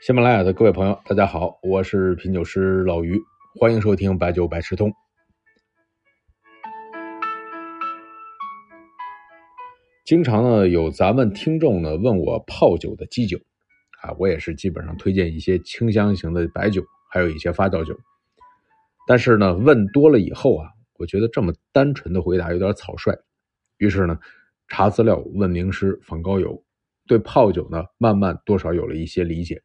喜马拉雅的各位朋友，大家好，我是品酒师老于，欢迎收听白酒百事通。经常呢有咱们听众呢问我泡酒的基酒啊，我也是基本上推荐一些清香型的白酒，还有一些发酵酒。但是呢问多了以后啊，我觉得这么单纯的回答有点草率，于是呢查资料问名师访高友，对泡酒呢慢慢多少有了一些理解。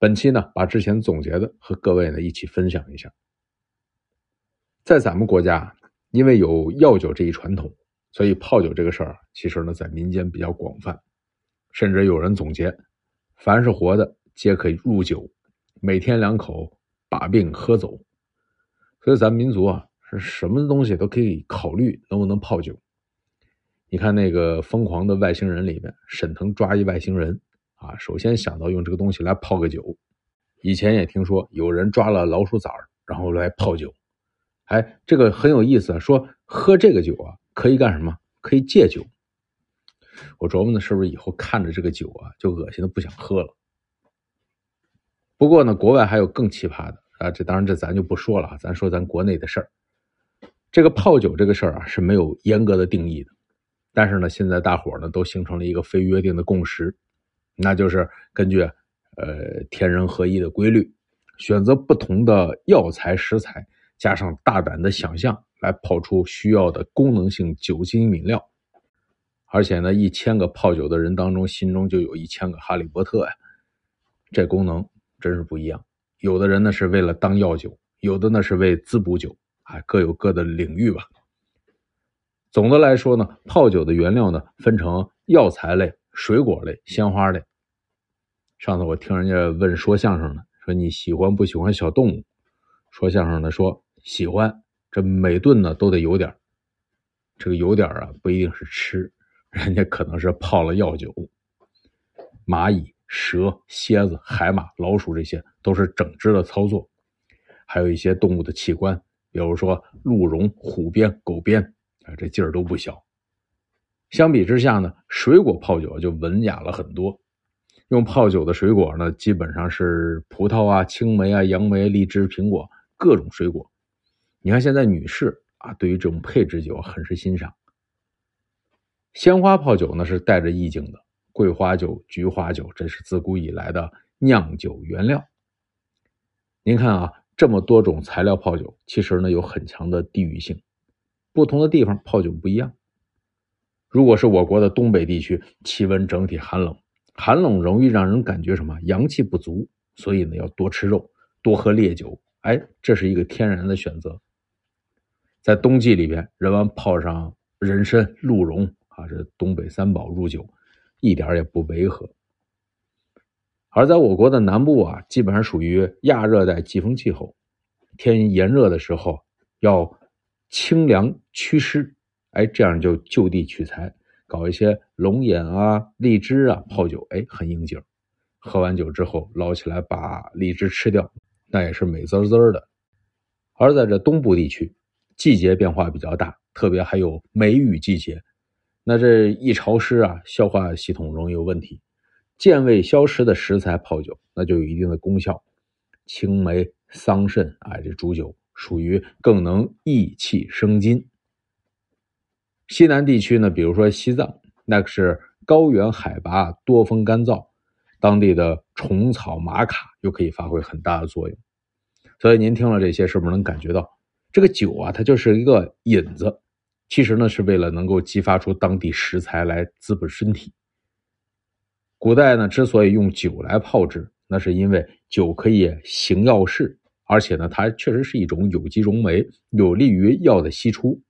本期呢，把之前总结的和各位呢一起分享一下。在咱们国家，因为有药酒这一传统，所以泡酒这个事儿其实呢在民间比较广泛，甚至有人总结：凡是活的皆可以入酒，每天两口把病喝走。所以咱们民族啊，是什么东西都可以考虑能不能泡酒。你看那个疯狂的外星人里面，沈腾抓一外星人。啊，首先想到用这个东西来泡个酒。以前也听说有人抓了老鼠崽儿，然后来泡酒。哎，这个很有意思，说喝这个酒啊，可以干什么？可以戒酒。我琢磨呢，是不是以后看着这个酒啊，就恶心的不想喝了？不过呢，国外还有更奇葩的啊，这当然这咱就不说了，咱说咱国内的事儿。这个泡酒这个事儿啊，是没有严格的定义的，但是呢，现在大伙呢都形成了一个非约定的共识。那就是根据，呃，天人合一的规律，选择不同的药材食材，加上大胆的想象，来泡出需要的功能性酒精饮料。而且呢，一千个泡酒的人当中，心中就有一千个哈利波特呀。这功能真是不一样。有的人呢是为了当药酒，有的呢是为滋补酒，啊，各有各的领域吧。总的来说呢，泡酒的原料呢分成药材类、水果类、鲜花类。上次我听人家问说相声的，说你喜欢不喜欢小动物？说相声的说喜欢，这每顿呢都得有点这个有点啊不一定是吃，人家可能是泡了药酒。蚂蚁、蛇、蝎子、海马、老鼠这些都是整只的操作，还有一些动物的器官，比如说鹿茸、虎鞭、狗鞭啊，这劲儿都不小。相比之下呢，水果泡酒就文雅了很多。用泡酒的水果呢，基本上是葡萄啊、青梅啊、杨梅、荔枝、苹果各种水果。你看现在女士啊，对于这种配制酒很是欣赏。鲜花泡酒呢是带着意境的，桂花酒、菊花酒，这是自古以来的酿酒原料。您看啊，这么多种材料泡酒，其实呢有很强的地域性，不同的地方泡酒不一样。如果是我国的东北地区，气温整体寒冷。寒冷容易让人感觉什么阳气不足，所以呢要多吃肉，多喝烈酒。哎，这是一个天然的选择。在冬季里边，人们泡上人参、鹿茸啊，这东北三宝入酒，一点也不违和。而在我国的南部啊，基本上属于亚热带季风气候，天炎热的时候要清凉祛湿，哎，这样就就地取材。搞一些龙眼啊、荔枝啊泡酒，哎，很应景。喝完酒之后捞起来把荔枝吃掉，那也是美滋滋的。而在这东部地区，季节变化比较大，特别还有梅雨季节，那这一潮湿啊，消化系统容易有问题。健胃消食的食材泡酒，那就有一定的功效。青梅、桑葚啊，这煮酒属于更能益气生津。西南地区呢，比如说西藏，那是高原海拔，多风干燥，当地的虫草玛卡又可以发挥很大的作用。所以您听了这些，是不是能感觉到这个酒啊，它就是一个引子？其实呢，是为了能够激发出当地食材来滋补身体。古代呢，之所以用酒来泡制，那是因为酒可以行药事，而且呢，它确实是一种有机溶酶，有利于药的析出。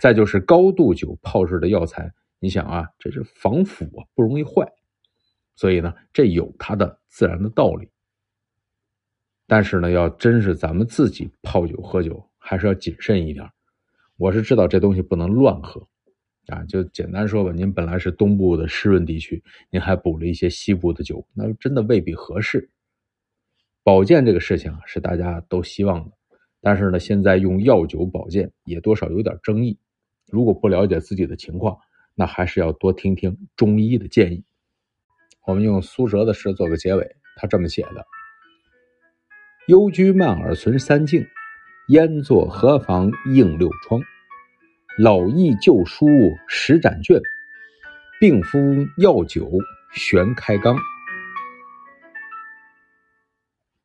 再就是高度酒泡制的药材，你想啊，这是防腐啊，不容易坏，所以呢，这有它的自然的道理。但是呢，要真是咱们自己泡酒喝酒，还是要谨慎一点。我是知道这东西不能乱喝，啊，就简单说吧，您本来是东部的湿润地区，您还补了一些西部的酒，那真的未必合适。保健这个事情啊，是大家都希望的，但是呢，现在用药酒保健也多少有点争议。如果不了解自己的情况，那还是要多听听中医的建议。我们用苏辙的诗做个结尾：他这么写的：“幽居曼尔存三境，焉作何妨映六窗？老易旧书十盏卷，病夫药酒悬开缸。”